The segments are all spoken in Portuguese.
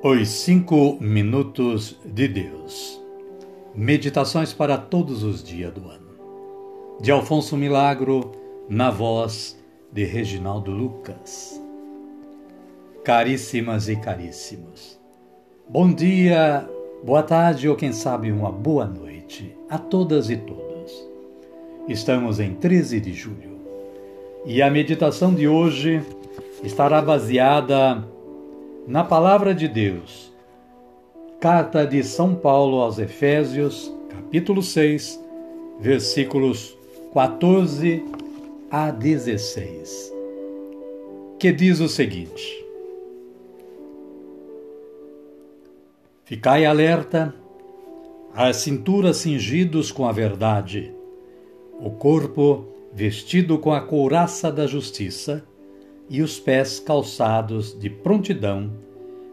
Os Cinco Minutos de Deus. Meditações para todos os dias do ano. De Alfonso Milagro, na voz de Reginaldo Lucas. Caríssimas e caríssimos, bom dia, boa tarde ou quem sabe uma boa noite a todas e todos. Estamos em 13 de julho e a meditação de hoje estará baseada na Palavra de Deus. Carta de São Paulo aos Efésios, capítulo 6, versículos 14 a 16, que diz o seguinte: Ficai alerta, a cintura cingidos com a verdade, o corpo vestido com a couraça da justiça e os pés calçados de prontidão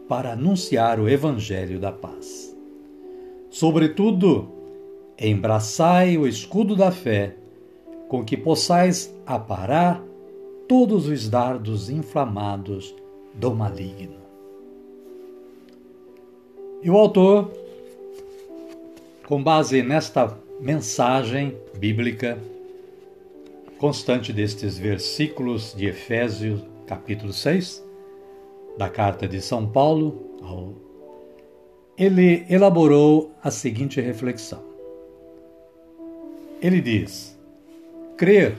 para anunciar o Evangelho da paz. Sobretudo, embraçai o escudo da fé, com que possais aparar todos os dardos inflamados do maligno. E o autor, com base nesta mensagem bíblica, constante destes versículos de Efésios, capítulo 6, da carta de São Paulo, ele elaborou a seguinte reflexão. Ele diz: crer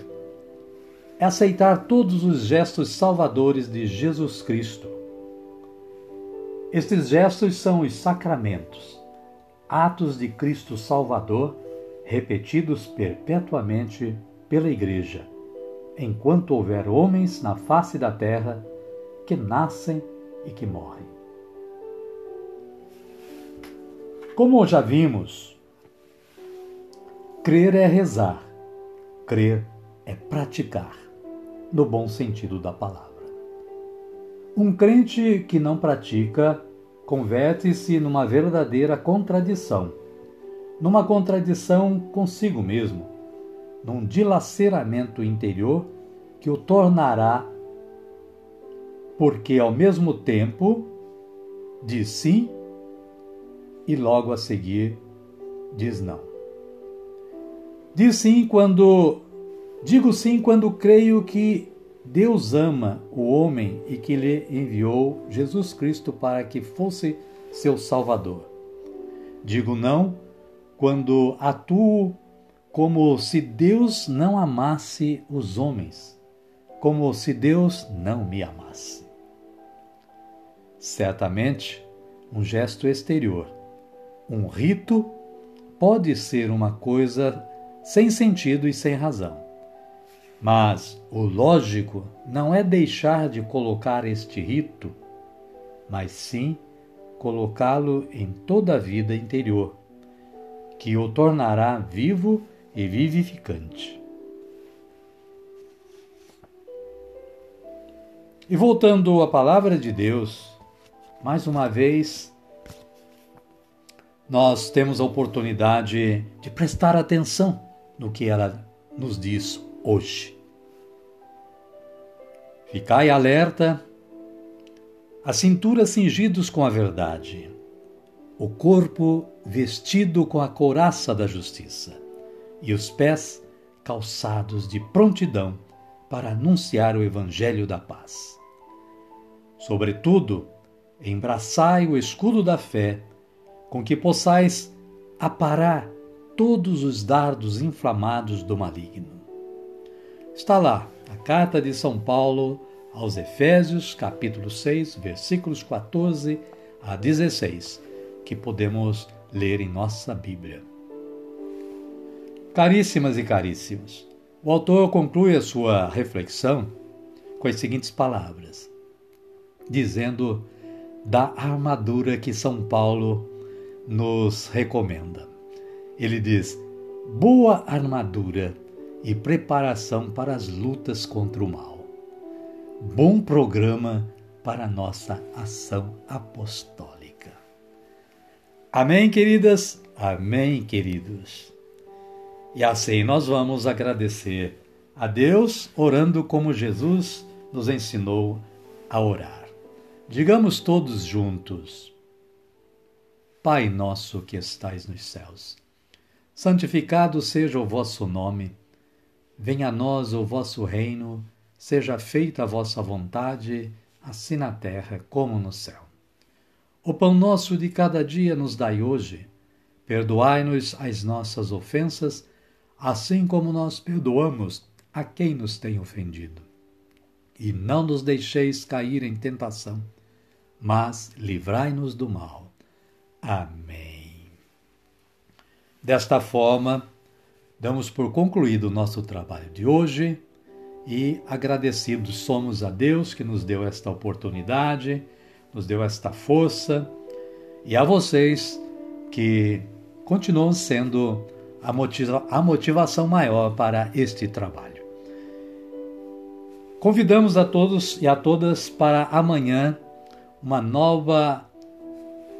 é aceitar todos os gestos salvadores de Jesus Cristo. Estes gestos são os sacramentos, atos de Cristo Salvador repetidos perpetuamente pela Igreja, enquanto houver homens na face da terra que nascem e que morrem. Como já vimos, crer é rezar, crer é praticar, no bom sentido da palavra. Um crente que não pratica converte-se numa verdadeira contradição, numa contradição consigo mesmo num dilaceramento interior que o tornará, porque ao mesmo tempo diz sim e logo a seguir diz não. Diz sim quando digo sim quando creio que Deus ama o homem e que lhe enviou Jesus Cristo para que fosse seu salvador. Digo não quando atuo como se Deus não amasse os homens, como se Deus não me amasse. Certamente, um gesto exterior, um rito, pode ser uma coisa sem sentido e sem razão. Mas o lógico não é deixar de colocar este rito, mas sim colocá-lo em toda a vida interior, que o tornará vivo e vivificante. E voltando à palavra de Deus, mais uma vez, nós temos a oportunidade de prestar atenção no que ela nos diz hoje. Ficai alerta, a cintura cingidos com a verdade, o corpo vestido com a couraça da justiça e os pés calçados de prontidão para anunciar o Evangelho da paz. Sobretudo, embraçai o escudo da fé, com que possais aparar todos os dardos inflamados do maligno. Está lá a carta de São Paulo aos Efésios, capítulo 6, versículos 14 a 16, que podemos ler em nossa Bíblia. Caríssimas e caríssimos, o autor conclui a sua reflexão com as seguintes palavras, dizendo da armadura que São Paulo nos recomenda. Ele diz: boa armadura e preparação para as lutas contra o mal. Bom programa para a nossa ação apostólica. Amém, queridas? Amém, queridos? E assim nós vamos agradecer a Deus orando como Jesus nos ensinou a orar. Digamos todos juntos: Pai nosso que estais nos céus. Santificado seja o vosso nome. Venha a nós o vosso reino, seja feita a vossa vontade, assim na terra como no céu. O pão nosso de cada dia nos dai hoje. Perdoai-nos as nossas ofensas, assim como nós perdoamos a quem nos tem ofendido. E não nos deixeis cair em tentação, mas livrai-nos do mal. Amém. Desta forma, damos por concluído o nosso trabalho de hoje e agradecidos somos a Deus que nos deu esta oportunidade, nos deu esta força e a vocês que continuam sendo a, motiva a motivação maior para este trabalho. Convidamos a todos e a todas para amanhã uma nova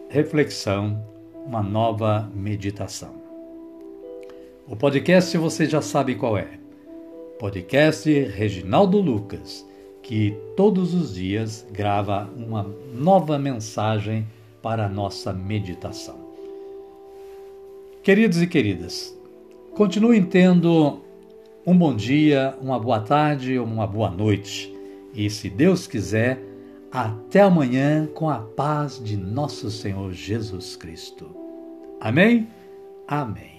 reflexão, uma nova meditação. O podcast você já sabe qual é podcast Reginaldo Lucas, que todos os dias grava uma nova mensagem para a nossa meditação. Queridos e queridas, continuem tendo um bom dia, uma boa tarde ou uma boa noite. E se Deus quiser, até amanhã com a paz de nosso Senhor Jesus Cristo. Amém? Amém.